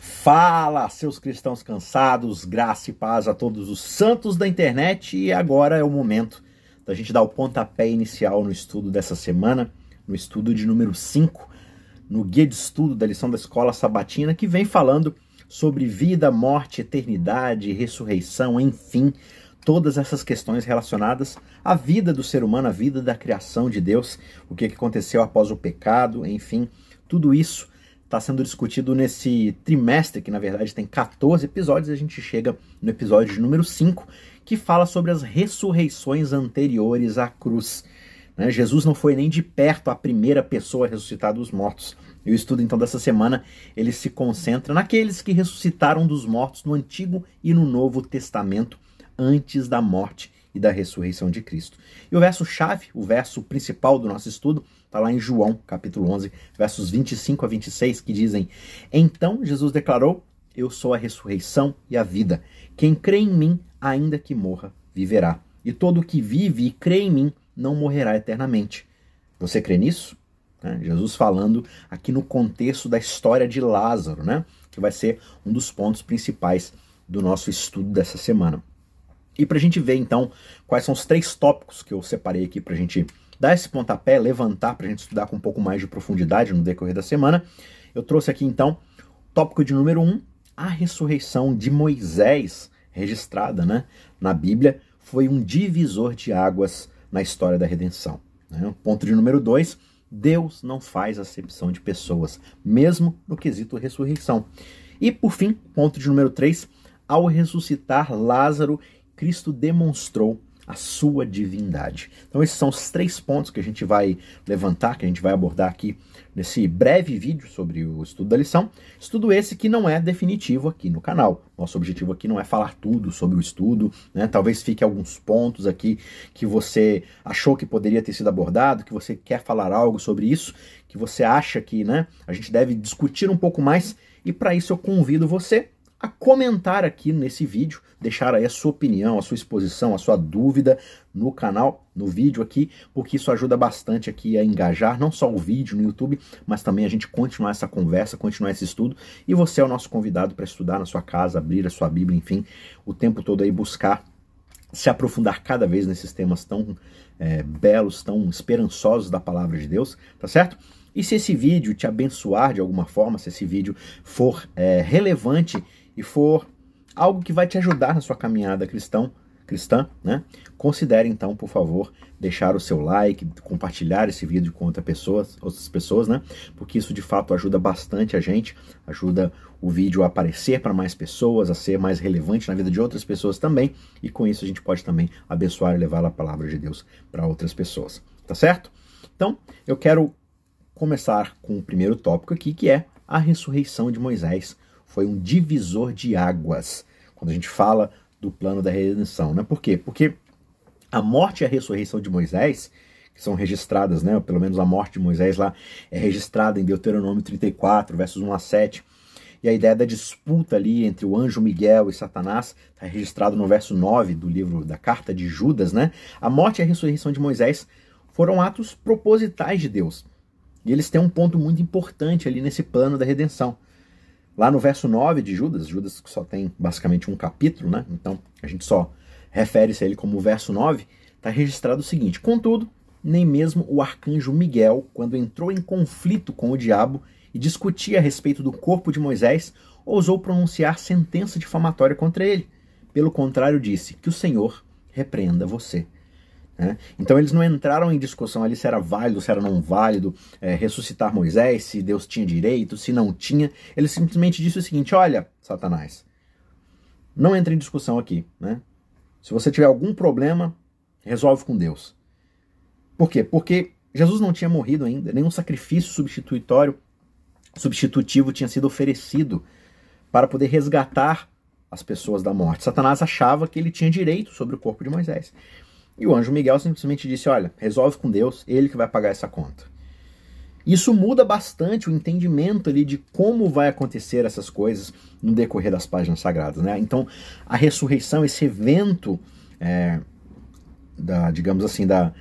Fala, seus cristãos cansados, graça e paz a todos os santos da internet. E agora é o momento da gente dar o pontapé inicial no estudo dessa semana, no estudo de número 5, no guia de estudo da lição da escola sabatina, que vem falando sobre vida, morte, eternidade, ressurreição, enfim, todas essas questões relacionadas à vida do ser humano, à vida da criação de Deus, o que aconteceu após o pecado, enfim, tudo isso está sendo discutido nesse trimestre, que na verdade tem 14 episódios, e a gente chega no episódio número 5, que fala sobre as ressurreições anteriores à cruz. Né? Jesus não foi nem de perto a primeira pessoa a ressuscitar dos mortos. E o estudo então dessa semana ele se concentra naqueles que ressuscitaram dos mortos no Antigo e no Novo Testamento antes da morte e da ressurreição de Cristo. E o verso chave, o verso principal do nosso estudo, Está lá em João, capítulo 11, versos 25 a 26, que dizem: Então Jesus declarou: Eu sou a ressurreição e a vida. Quem crê em mim, ainda que morra, viverá. E todo que vive e crê em mim não morrerá eternamente. Você crê nisso? É, Jesus falando aqui no contexto da história de Lázaro, né? Que vai ser um dos pontos principais do nosso estudo dessa semana. E para a gente ver então quais são os três tópicos que eu separei aqui para a gente dar esse pontapé, levantar para a gente estudar com um pouco mais de profundidade no decorrer da semana, eu trouxe aqui então tópico de número 1, um, a ressurreição de Moisés, registrada né, na Bíblia, foi um divisor de águas na história da redenção. Né? Ponto de número 2, Deus não faz acepção de pessoas, mesmo no quesito ressurreição. E por fim, ponto de número 3, ao ressuscitar Lázaro, Cristo demonstrou a sua divindade. Então, esses são os três pontos que a gente vai levantar, que a gente vai abordar aqui nesse breve vídeo sobre o estudo da lição. Estudo esse que não é definitivo aqui no canal. Nosso objetivo aqui não é falar tudo sobre o estudo, né? Talvez fique alguns pontos aqui que você achou que poderia ter sido abordado, que você quer falar algo sobre isso, que você acha que, né, a gente deve discutir um pouco mais. E para isso eu convido você a comentar aqui nesse vídeo, deixar aí a sua opinião, a sua exposição, a sua dúvida no canal, no vídeo aqui, porque isso ajuda bastante aqui a engajar não só o vídeo no YouTube, mas também a gente continuar essa conversa, continuar esse estudo, e você é o nosso convidado para estudar na sua casa, abrir a sua Bíblia, enfim, o tempo todo aí buscar se aprofundar cada vez nesses temas tão é, belos, tão esperançosos da palavra de Deus, tá certo? E se esse vídeo te abençoar de alguma forma, se esse vídeo for é, relevante e for algo que vai te ajudar na sua caminhada cristão, cristã, né? Considere então, por favor, deixar o seu like, compartilhar esse vídeo com outras pessoas, outras pessoas, né? Porque isso de fato ajuda bastante a gente, ajuda o vídeo a aparecer para mais pessoas, a ser mais relevante na vida de outras pessoas também, e com isso a gente pode também abençoar e levar a palavra de Deus para outras pessoas, tá certo? Então, eu quero começar com o primeiro tópico aqui, que é a ressurreição de Moisés foi um divisor de águas quando a gente fala do plano da redenção. Né? Por quê? Porque a morte e a ressurreição de Moisés, que são registradas, né, pelo menos a morte de Moisés lá é registrada em Deuteronômio 34, versos 1 a 7, e a ideia da disputa ali entre o anjo Miguel e Satanás está registrado no verso 9 do livro da carta de Judas, né? A morte e a ressurreição de Moisés foram atos propositais de Deus. E eles têm um ponto muito importante ali nesse plano da redenção. Lá no verso 9 de Judas, Judas só tem basicamente um capítulo, né? Então a gente só refere-se a ele como verso 9, está registrado o seguinte: Contudo, nem mesmo o arcanjo Miguel, quando entrou em conflito com o diabo e discutia a respeito do corpo de Moisés, ousou pronunciar sentença difamatória contra ele. Pelo contrário, disse: Que o Senhor repreenda você. Né? Então eles não entraram em discussão ali se era válido, se era não válido, é, ressuscitar Moisés, se Deus tinha direito, se não tinha. Ele simplesmente disse o seguinte: olha, Satanás, não entre em discussão aqui. Né? Se você tiver algum problema, resolve com Deus. Por quê? Porque Jesus não tinha morrido ainda, nenhum sacrifício substitutório, substitutivo tinha sido oferecido para poder resgatar as pessoas da morte. Satanás achava que ele tinha direito sobre o corpo de Moisés. E o anjo Miguel simplesmente disse: Olha, resolve com Deus, ele que vai pagar essa conta. Isso muda bastante o entendimento ali de como vai acontecer essas coisas no decorrer das páginas sagradas. Né? Então, a ressurreição, esse evento, é, da, digamos assim, da,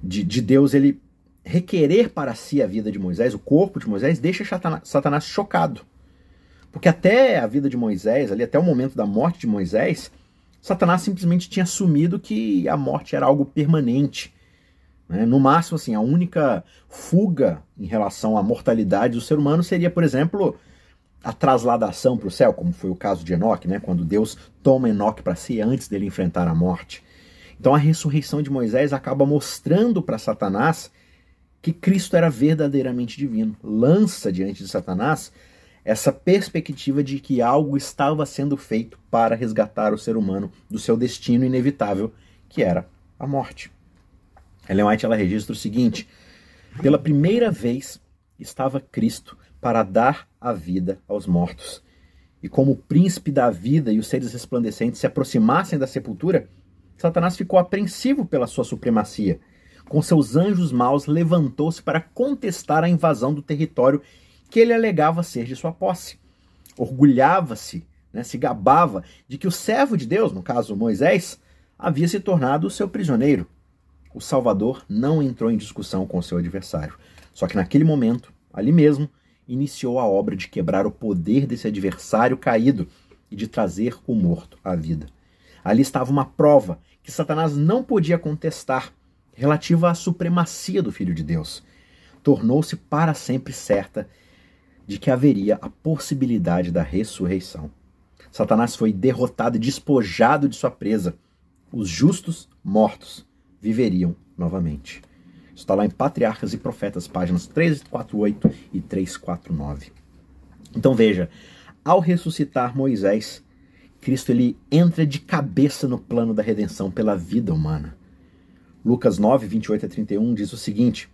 de, de Deus, ele requerer para si a vida de Moisés, o corpo de Moisés, deixa Satanás chocado. Porque até a vida de Moisés, ali até o momento da morte de Moisés, Satanás simplesmente tinha assumido que a morte era algo permanente. Né? No máximo, assim, a única fuga em relação à mortalidade do ser humano seria, por exemplo, a trasladação para o céu, como foi o caso de Enoque, né? quando Deus toma Enoque para si antes dele enfrentar a morte. Então a ressurreição de Moisés acaba mostrando para Satanás que Cristo era verdadeiramente divino. Lança diante de Satanás essa perspectiva de que algo estava sendo feito para resgatar o ser humano do seu destino inevitável, que era a morte. Ellen White ela registra o seguinte: pela primeira vez estava Cristo para dar a vida aos mortos. E como o príncipe da vida e os seres resplandecentes se aproximassem da sepultura, Satanás ficou apreensivo pela sua supremacia. Com seus anjos maus, levantou-se para contestar a invasão do território que ele alegava ser de sua posse. Orgulhava-se, né, se gabava de que o servo de Deus, no caso Moisés, havia se tornado seu prisioneiro. O Salvador não entrou em discussão com seu adversário. Só que naquele momento, ali mesmo, iniciou a obra de quebrar o poder desse adversário caído e de trazer o morto à vida. Ali estava uma prova que Satanás não podia contestar, relativa à supremacia do Filho de Deus. Tornou-se para sempre certa de que haveria a possibilidade da ressurreição. Satanás foi derrotado e despojado de sua presa. Os justos, mortos, viveriam novamente. Está lá em Patriarcas e Profetas, páginas 348 e 349. Então veja, ao ressuscitar Moisés, Cristo ele entra de cabeça no plano da redenção pela vida humana. Lucas 9, 28 a 31 diz o seguinte: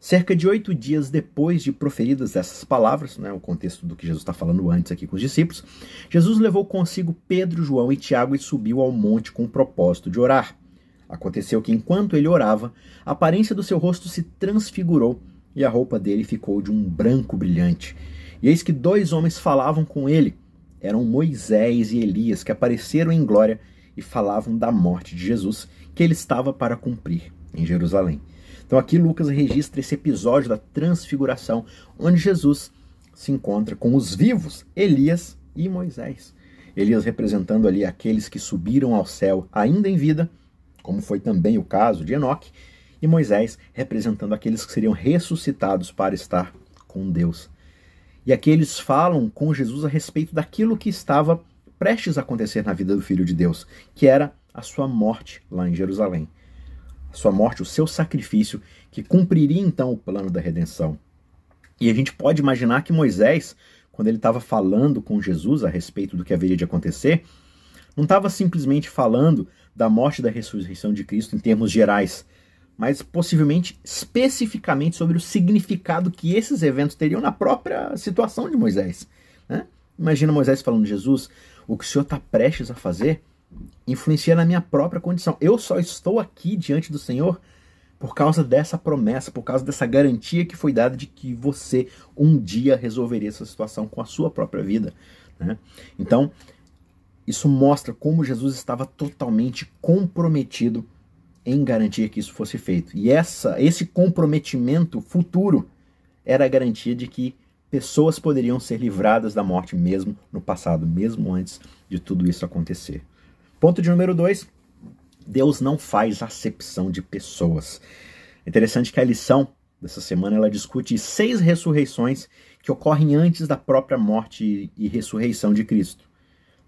Cerca de oito dias depois de proferidas essas palavras, né, o contexto do que Jesus está falando antes aqui com os discípulos, Jesus levou consigo Pedro, João e Tiago e subiu ao monte com o propósito de orar. Aconteceu que enquanto ele orava, a aparência do seu rosto se transfigurou e a roupa dele ficou de um branco brilhante. E eis que dois homens falavam com ele. Eram Moisés e Elias que apareceram em glória e falavam da morte de Jesus que ele estava para cumprir em Jerusalém. Então aqui Lucas registra esse episódio da transfiguração, onde Jesus se encontra com os vivos, Elias e Moisés. Elias representando ali aqueles que subiram ao céu ainda em vida, como foi também o caso de Enoque, e Moisés representando aqueles que seriam ressuscitados para estar com Deus. E aqui eles falam com Jesus a respeito daquilo que estava prestes a acontecer na vida do Filho de Deus, que era a sua morte lá em Jerusalém sua morte, o seu sacrifício, que cumpriria então o plano da redenção. E a gente pode imaginar que Moisés, quando ele estava falando com Jesus a respeito do que haveria de acontecer, não estava simplesmente falando da morte e da ressurreição de Cristo em termos gerais, mas possivelmente especificamente sobre o significado que esses eventos teriam na própria situação de Moisés. Né? Imagina Moisés falando: Jesus, o que o senhor está prestes a fazer influencia na minha própria condição. Eu só estou aqui diante do Senhor por causa dessa promessa, por causa dessa garantia que foi dada de que você um dia resolveria essa situação com a sua própria vida. Né? Então, isso mostra como Jesus estava totalmente comprometido em garantir que isso fosse feito. E essa, esse comprometimento futuro era a garantia de que pessoas poderiam ser livradas da morte mesmo no passado, mesmo antes de tudo isso acontecer. Ponto de número dois: Deus não faz acepção de pessoas. É interessante que a lição dessa semana ela discute seis ressurreições que ocorrem antes da própria morte e ressurreição de Cristo.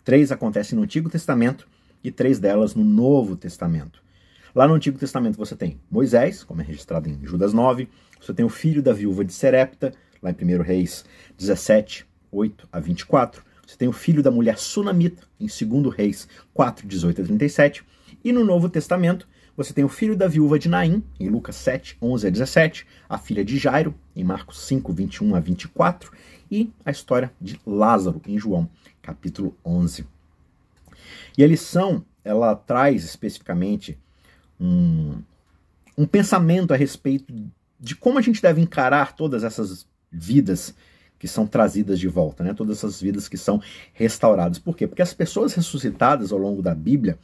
Três acontecem no Antigo Testamento e três delas no Novo Testamento. Lá no Antigo Testamento você tem Moisés, como é registrado em Judas 9, você tem o filho da viúva de Serepta, lá em 1 Reis 17, 8 a 24, você tem o filho da mulher sunamita, em 2 Reis 4, 18 a 37. E no Novo Testamento, você tem o filho da viúva de Naim, em Lucas 7, 11 a 17, a filha de Jairo, em Marcos 5, 21 a 24, e a história de Lázaro, em João, capítulo 11. E a lição, ela traz especificamente um, um pensamento a respeito de como a gente deve encarar todas essas vidas que são trazidas de volta, né? Todas essas vidas que são restauradas. Por quê? Porque as pessoas ressuscitadas ao longo da Bíblia,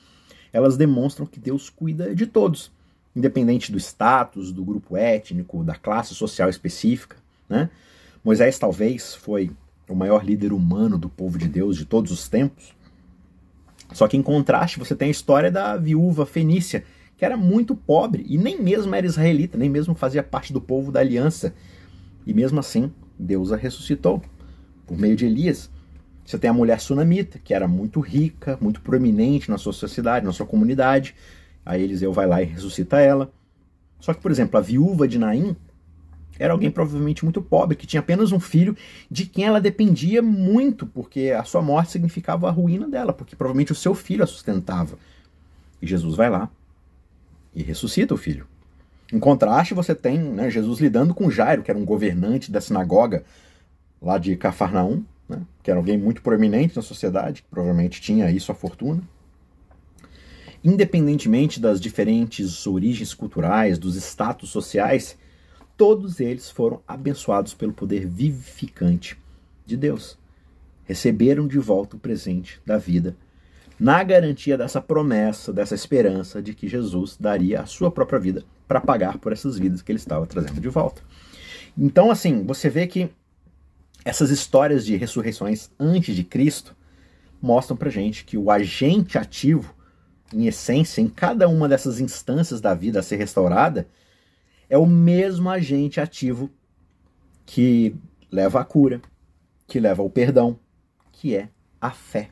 elas demonstram que Deus cuida de todos, independente do status, do grupo étnico, da classe social específica, né? Moisés talvez foi o maior líder humano do povo de Deus de todos os tempos. Só que em contraste, você tem a história da viúva fenícia, que era muito pobre e nem mesmo era israelita, nem mesmo fazia parte do povo da aliança. E mesmo assim, Deus a ressuscitou por meio de Elias. Você tem a mulher sunamita, que era muito rica, muito proeminente na sua sociedade, na sua comunidade. Aí Eliseu vai lá e ressuscita ela. Só que, por exemplo, a viúva de Naim era alguém provavelmente muito pobre, que tinha apenas um filho de quem ela dependia muito, porque a sua morte significava a ruína dela, porque provavelmente o seu filho a sustentava. E Jesus vai lá e ressuscita o filho. Em contraste, você tem né, Jesus lidando com Jairo, que era um governante da sinagoga lá de Cafarnaum, né, que era alguém muito proeminente na sociedade, que provavelmente tinha aí sua fortuna. Independentemente das diferentes origens culturais, dos status sociais, todos eles foram abençoados pelo poder vivificante de Deus. Receberam de volta o presente da vida, na garantia dessa promessa, dessa esperança de que Jesus daria a sua própria vida para pagar por essas vidas que ele estava trazendo de volta. Então, assim, você vê que essas histórias de ressurreições antes de Cristo mostram para gente que o agente ativo, em essência, em cada uma dessas instâncias da vida a ser restaurada, é o mesmo agente ativo que leva à cura, que leva ao perdão, que é a fé.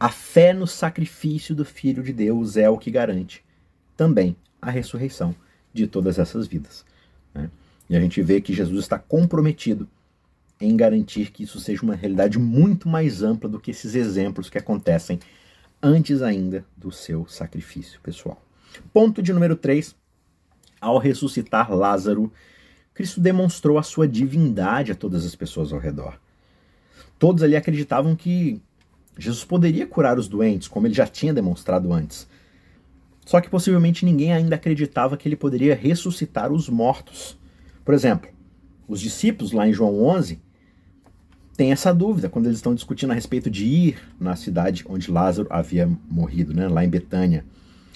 A fé no sacrifício do Filho de Deus é o que garante também a ressurreição de todas essas vidas. Né? E a gente vê que Jesus está comprometido em garantir que isso seja uma realidade muito mais ampla do que esses exemplos que acontecem antes ainda do seu sacrifício pessoal. Ponto de número 3 ao ressuscitar Lázaro, Cristo demonstrou a sua divindade a todas as pessoas ao redor. Todos ali acreditavam que Jesus poderia curar os doentes, como ele já tinha demonstrado antes. Só que possivelmente ninguém ainda acreditava que ele poderia ressuscitar os mortos. Por exemplo, os discípulos lá em João 11 têm essa dúvida quando eles estão discutindo a respeito de ir na cidade onde Lázaro havia morrido, né, lá em Betânia.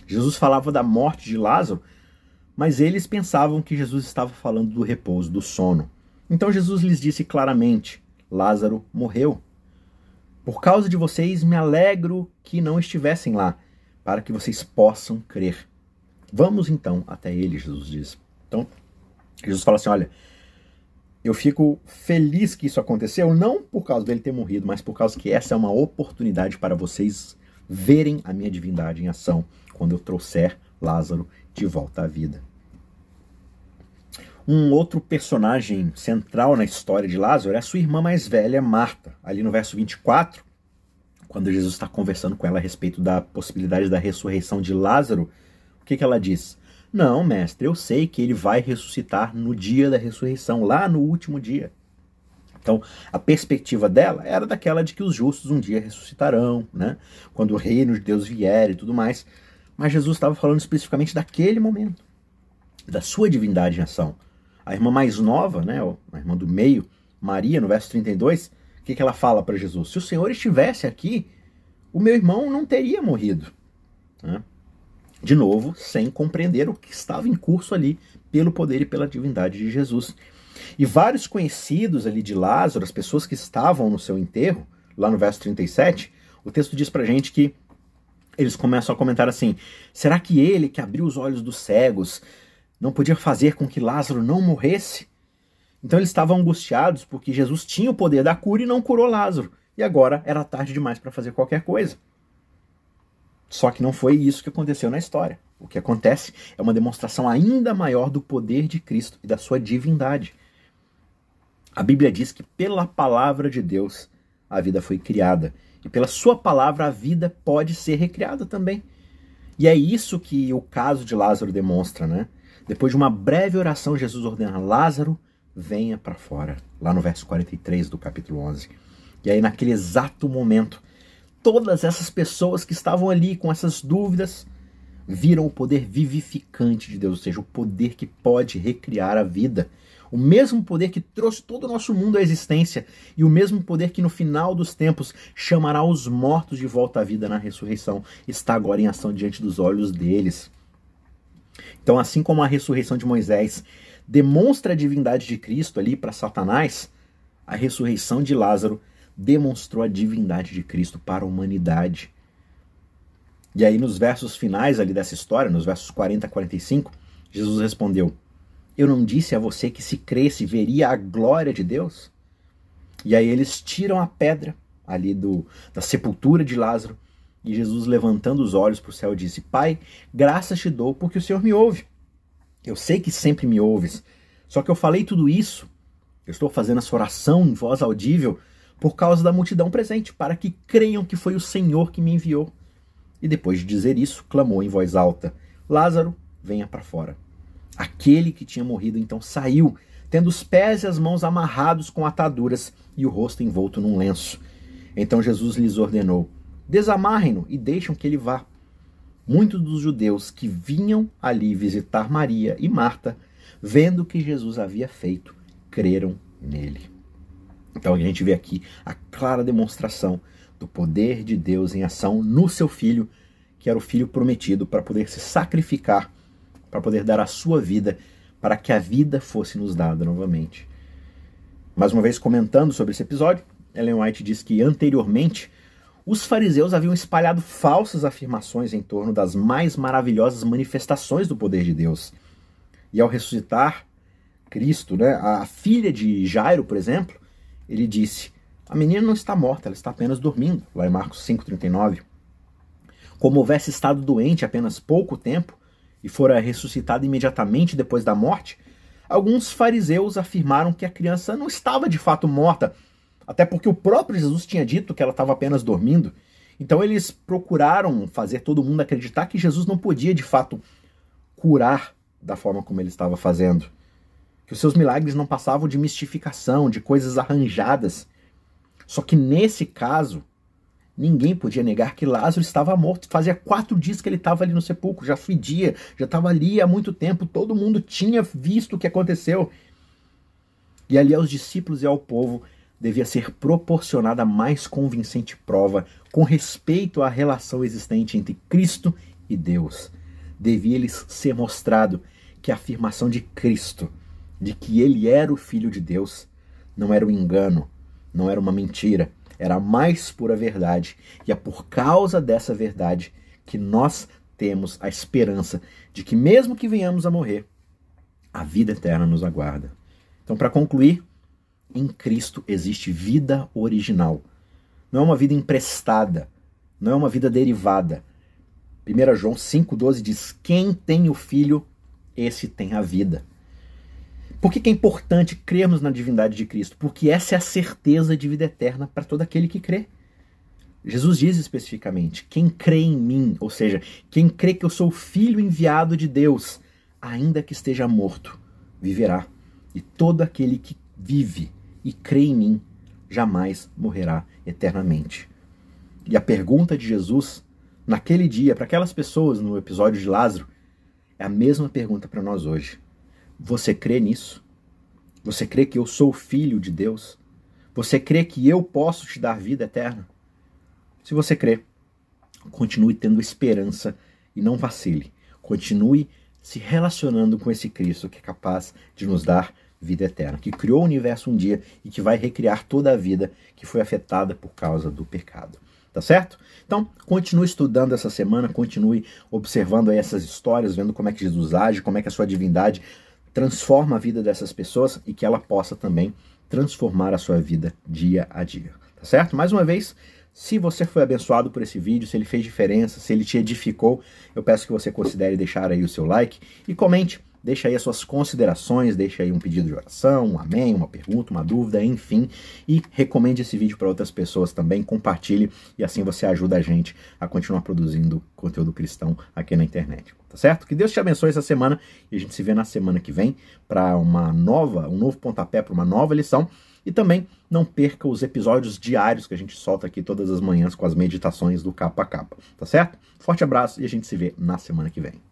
Jesus falava da morte de Lázaro, mas eles pensavam que Jesus estava falando do repouso, do sono. Então Jesus lhes disse claramente: Lázaro morreu. Por causa de vocês, me alegro que não estivessem lá, para que vocês possam crer. Vamos então até ele, Jesus diz. Então, Jesus fala assim: olha, eu fico feliz que isso aconteceu, não por causa dele ter morrido, mas por causa que essa é uma oportunidade para vocês verem a minha divindade em ação quando eu trouxer Lázaro de volta à vida. Um outro personagem central na história de Lázaro é a sua irmã mais velha, Marta. Ali no verso 24, quando Jesus está conversando com ela a respeito da possibilidade da ressurreição de Lázaro, o que, que ela diz? Não, mestre, eu sei que ele vai ressuscitar no dia da ressurreição, lá no último dia. Então, a perspectiva dela era daquela de que os justos um dia ressuscitarão, né? Quando o reino de Deus vier e tudo mais. Mas Jesus estava falando especificamente daquele momento, da sua divindade em ação. A irmã mais nova, né, a irmã do meio, Maria, no verso 32, o que, que ela fala para Jesus? Se o Senhor estivesse aqui, o meu irmão não teria morrido. Né? De novo, sem compreender o que estava em curso ali pelo poder e pela divindade de Jesus. E vários conhecidos ali de Lázaro, as pessoas que estavam no seu enterro, lá no verso 37, o texto diz pra gente que eles começam a comentar assim: será que ele que abriu os olhos dos cegos não podia fazer com que Lázaro não morresse? Então eles estavam angustiados porque Jesus tinha o poder da cura e não curou Lázaro. E agora era tarde demais para fazer qualquer coisa. Só que não foi isso que aconteceu na história. O que acontece é uma demonstração ainda maior do poder de Cristo e da sua divindade. A Bíblia diz que pela palavra de Deus a vida foi criada e pela sua palavra a vida pode ser recriada também. E é isso que o caso de Lázaro demonstra, né? Depois de uma breve oração, Jesus ordena: Lázaro, venha para fora. Lá no verso 43 do capítulo 11. E aí, naquele exato momento, todas essas pessoas que estavam ali com essas dúvidas viram o poder vivificante de Deus, ou seja, o poder que pode recriar a vida o mesmo poder que trouxe todo o nosso mundo à existência e o mesmo poder que no final dos tempos chamará os mortos de volta à vida na ressurreição está agora em ação diante dos olhos deles. Então, assim como a ressurreição de Moisés demonstra a divindade de Cristo ali para Satanás, a ressurreição de Lázaro demonstrou a divindade de Cristo para a humanidade. E aí, nos versos finais ali dessa história, nos versos 40 a 45, Jesus respondeu: Eu não disse a você que se cresce veria a glória de Deus? E aí eles tiram a pedra ali do, da sepultura de Lázaro, e Jesus, levantando os olhos para o céu, disse: Pai, graças te dou porque o Senhor me ouve. Eu sei que sempre me ouves, só que eu falei tudo isso, eu estou fazendo essa oração em voz audível por causa da multidão presente, para que creiam que foi o Senhor que me enviou. E depois de dizer isso, clamou em voz alta: Lázaro, venha para fora. Aquele que tinha morrido então saiu, tendo os pés e as mãos amarrados com ataduras e o rosto envolto num lenço. Então Jesus lhes ordenou: Desamarrem-no e deixam que ele vá. Muitos dos judeus que vinham ali visitar Maria e Marta, vendo o que Jesus havia feito, creram nele. Então a gente vê aqui a clara demonstração do poder de Deus em ação no seu filho, que era o filho prometido para poder se sacrificar, para poder dar a sua vida, para que a vida fosse nos dada novamente. Mais uma vez comentando sobre esse episódio, Ellen White diz que anteriormente os fariseus haviam espalhado falsas afirmações em torno das mais maravilhosas manifestações do poder de Deus. E ao ressuscitar Cristo, né, a filha de Jairo, por exemplo, ele disse: A menina não está morta, ela está apenas dormindo, lá em Marcos 5,39. Como houvesse estado doente apenas pouco tempo e fora ressuscitada imediatamente depois da morte, alguns fariseus afirmaram que a criança não estava de fato morta, até porque o próprio Jesus tinha dito que ela estava apenas dormindo. Então eles procuraram fazer todo mundo acreditar que Jesus não podia de fato curar da forma como ele estava fazendo. Que os seus milagres não passavam de mistificação, de coisas arranjadas. Só que nesse caso, ninguém podia negar que Lázaro estava morto. Fazia quatro dias que ele estava ali no sepulcro, já fedia, já estava ali há muito tempo, todo mundo tinha visto o que aconteceu. E ali aos discípulos e ao povo devia ser proporcionada mais convincente prova com respeito à relação existente entre Cristo e Deus. Devia lhes ser mostrado que a afirmação de Cristo, de que ele era o Filho de Deus, não era um engano, não era uma mentira, era a mais pura verdade. E é por causa dessa verdade que nós temos a esperança de que, mesmo que venhamos a morrer, a vida eterna nos aguarda. Então, para concluir, em Cristo existe vida original. Não é uma vida emprestada, não é uma vida derivada. 1 João 5,12 diz: Quem tem o Filho, esse tem a vida. Por que, que é importante crermos na divindade de Cristo? Porque essa é a certeza de vida eterna para todo aquele que crê. Jesus diz especificamente: quem crê em mim, ou seja, quem crê que eu sou o filho enviado de Deus, ainda que esteja morto, viverá. E todo aquele que vive e crê em mim, jamais morrerá eternamente. E a pergunta de Jesus, naquele dia, para aquelas pessoas no episódio de Lázaro, é a mesma pergunta para nós hoje. Você crê nisso? Você crê que eu sou filho de Deus? Você crê que eu posso te dar vida eterna? Se você crê, continue tendo esperança e não vacile. Continue se relacionando com esse Cristo que é capaz de nos dar vida eterna, que criou o universo um dia e que vai recriar toda a vida que foi afetada por causa do pecado. Tá certo? Então, continue estudando essa semana, continue observando essas histórias, vendo como é que Jesus age, como é que a sua divindade transforma a vida dessas pessoas e que ela possa também transformar a sua vida dia a dia. Tá certo? Mais uma vez, se você foi abençoado por esse vídeo, se ele fez diferença, se ele te edificou, eu peço que você considere deixar aí o seu like e comente Deixa aí as suas considerações, deixa aí um pedido de oração, um amém, uma pergunta, uma dúvida, enfim. E recomende esse vídeo para outras pessoas também, compartilhe e assim você ajuda a gente a continuar produzindo conteúdo cristão aqui na internet. Tá certo? Que Deus te abençoe essa semana e a gente se vê na semana que vem para uma nova, um novo pontapé para uma nova lição. E também não perca os episódios diários que a gente solta aqui todas as manhãs com as meditações do capa a capa, tá certo? Forte abraço e a gente se vê na semana que vem.